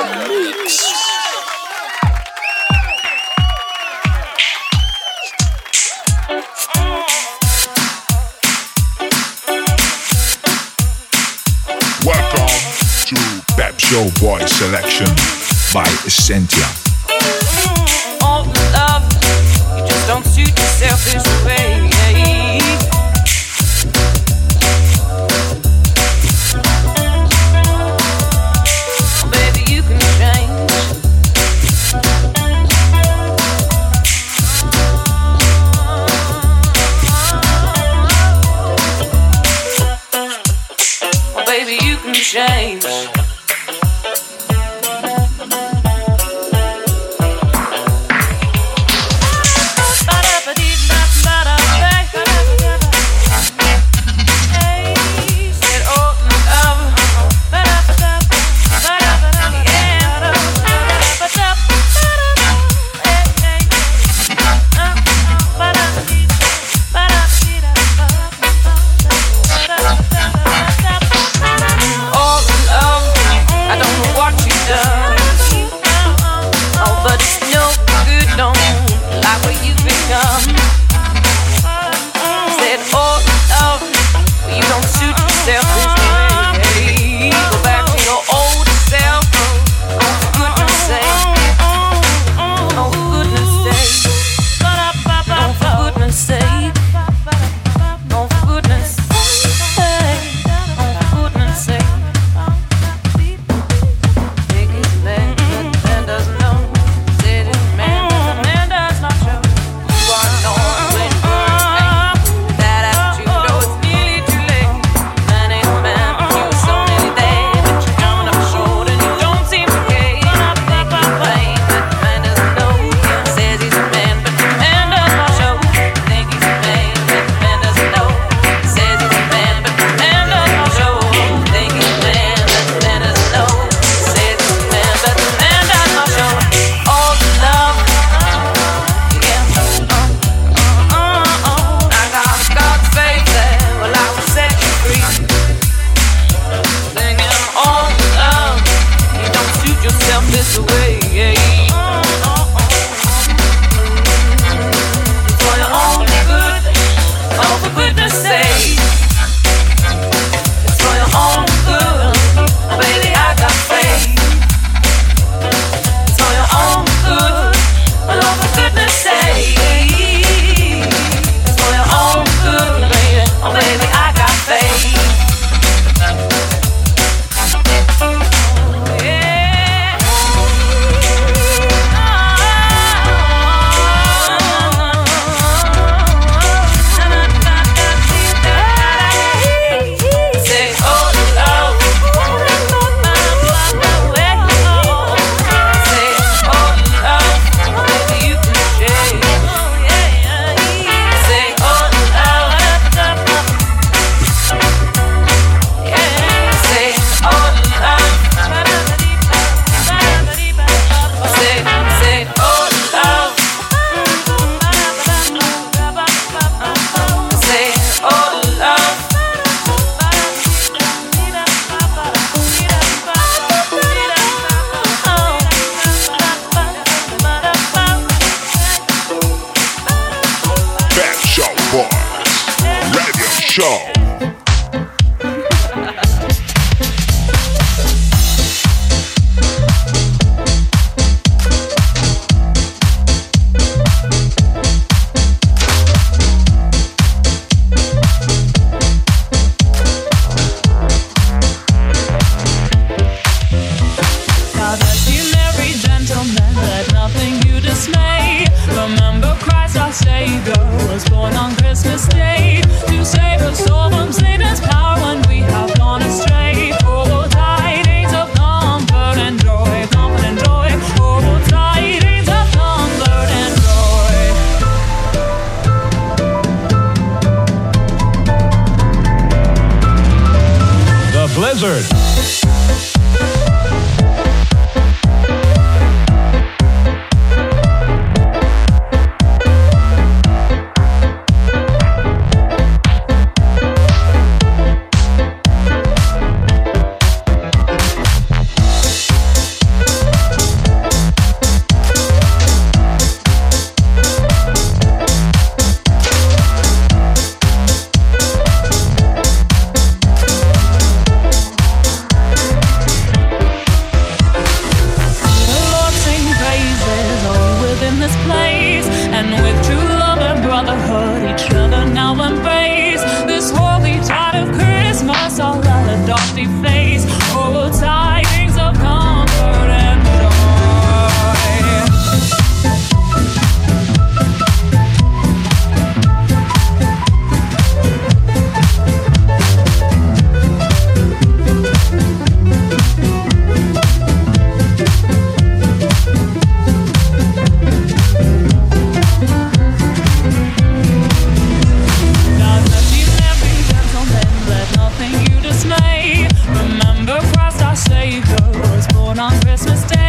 Welcome to Pep Show Boy Selection by Essentia. all the love. You just don't suit yourself Christmas Day.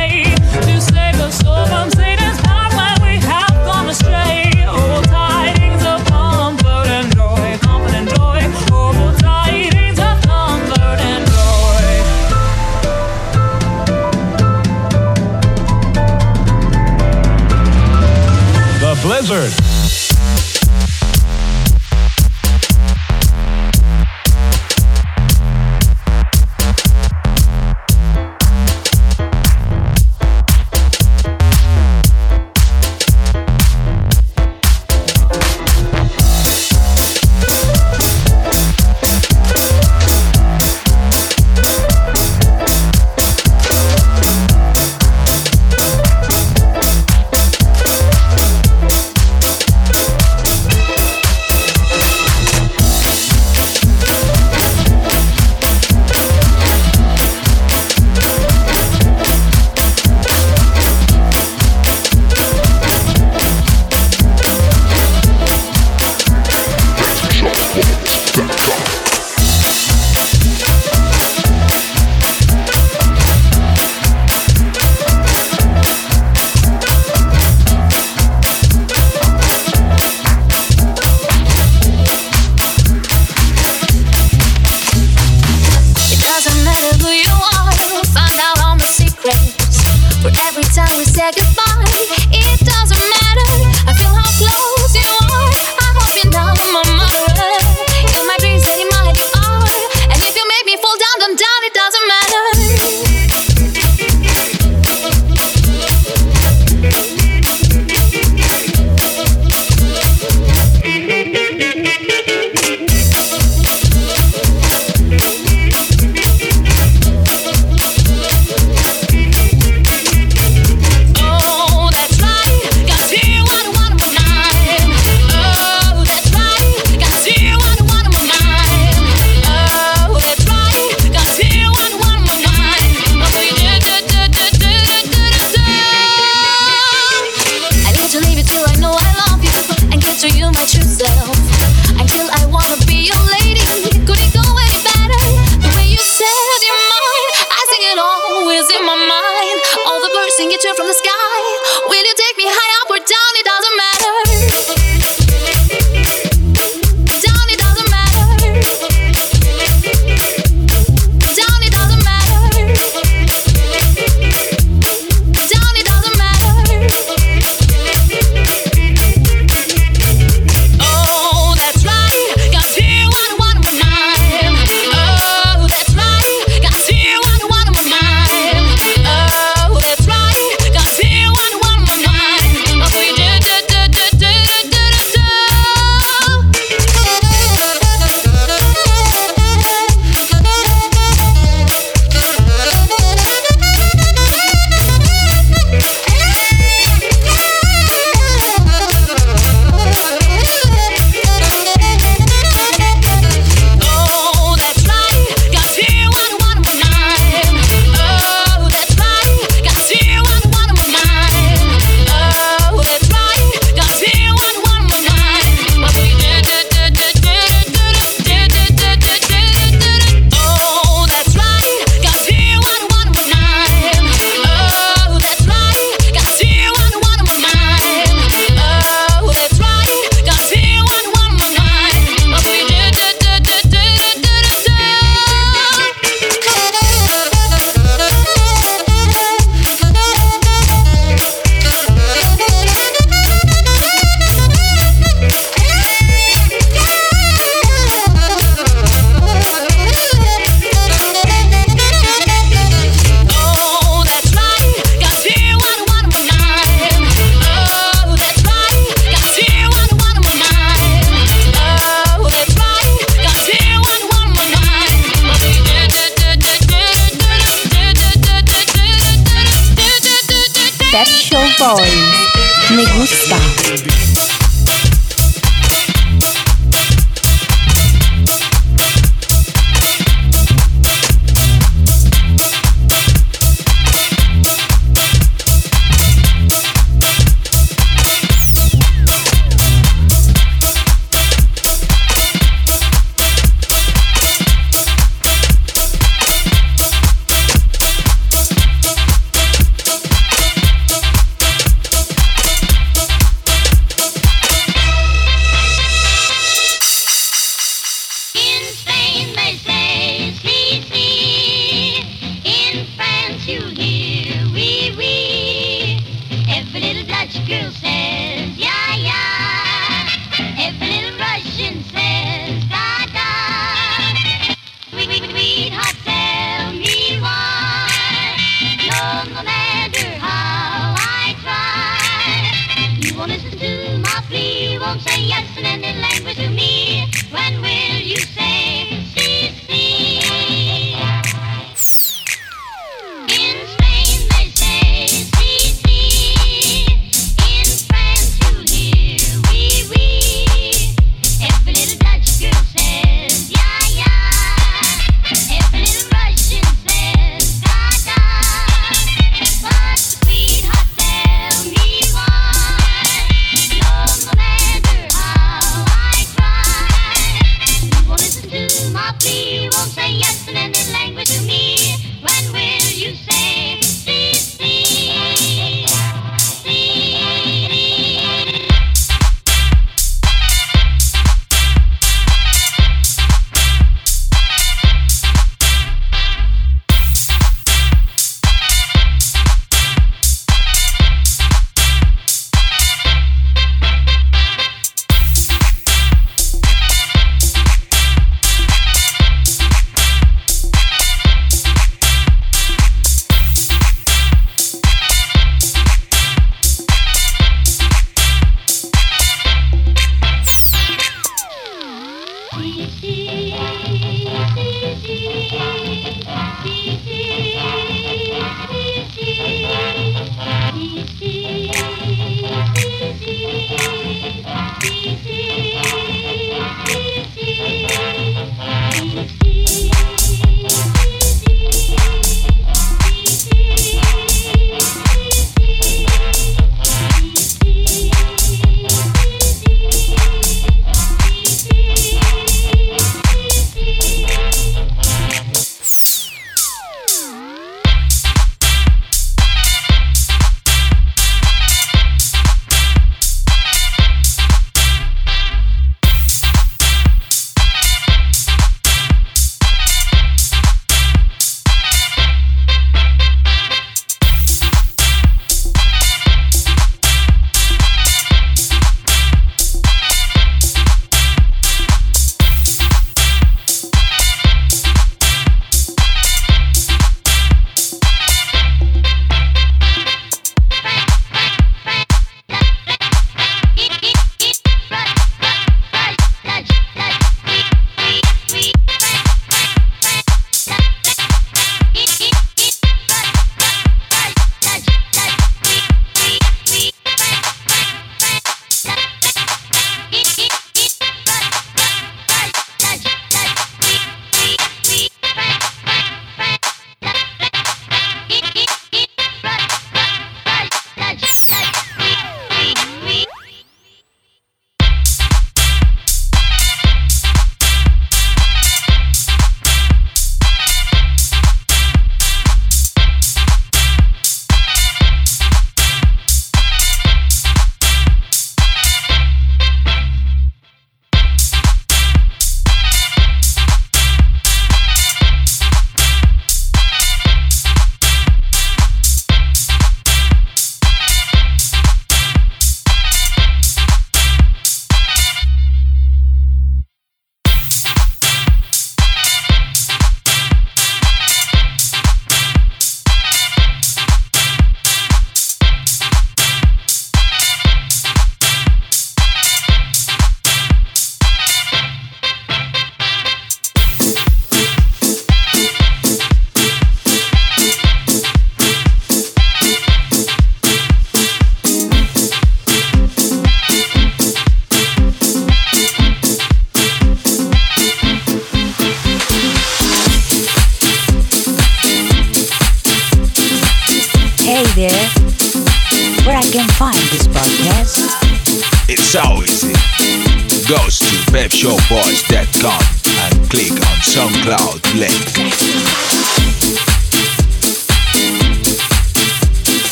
On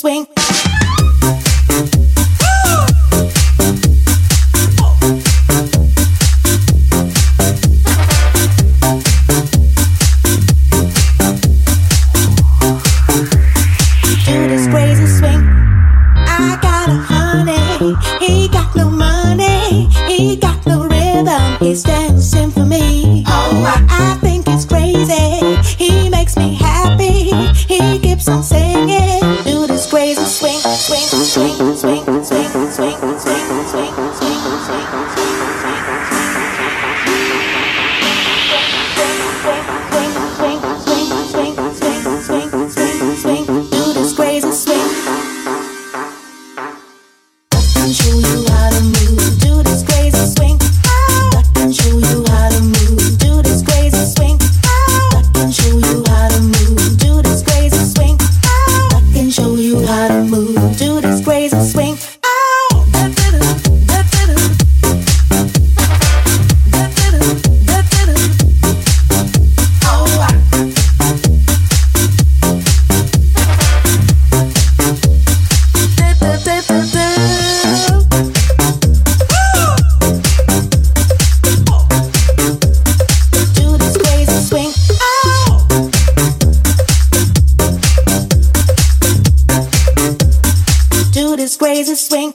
swing. this crazy swing.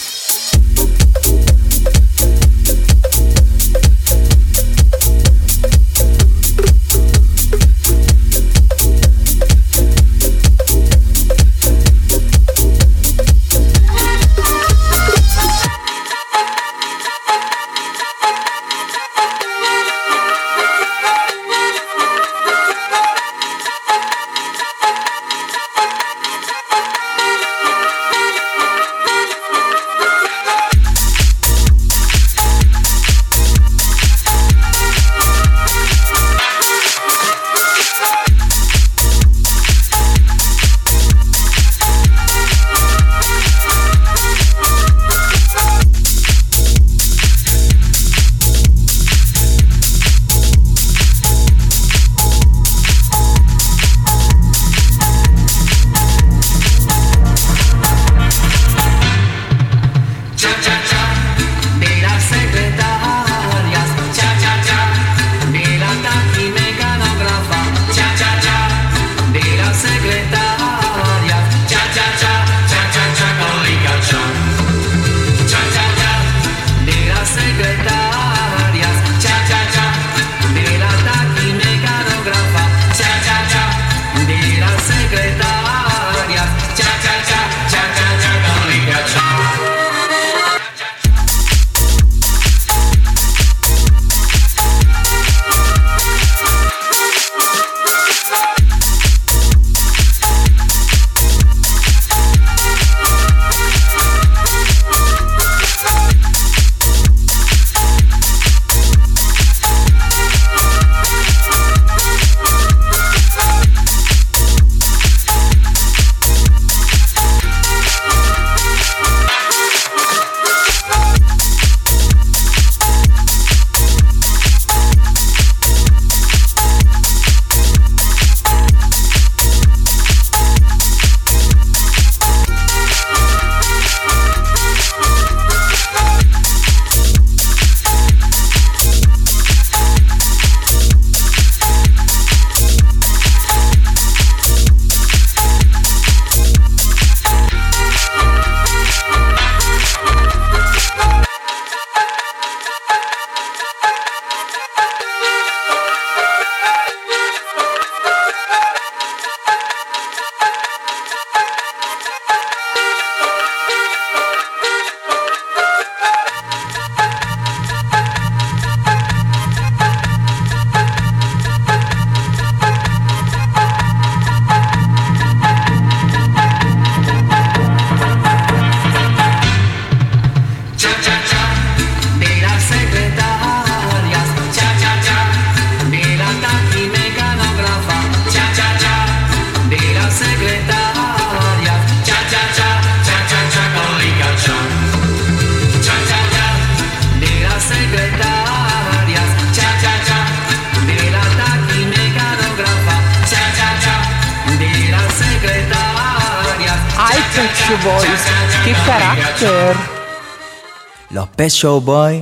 Carácter! Los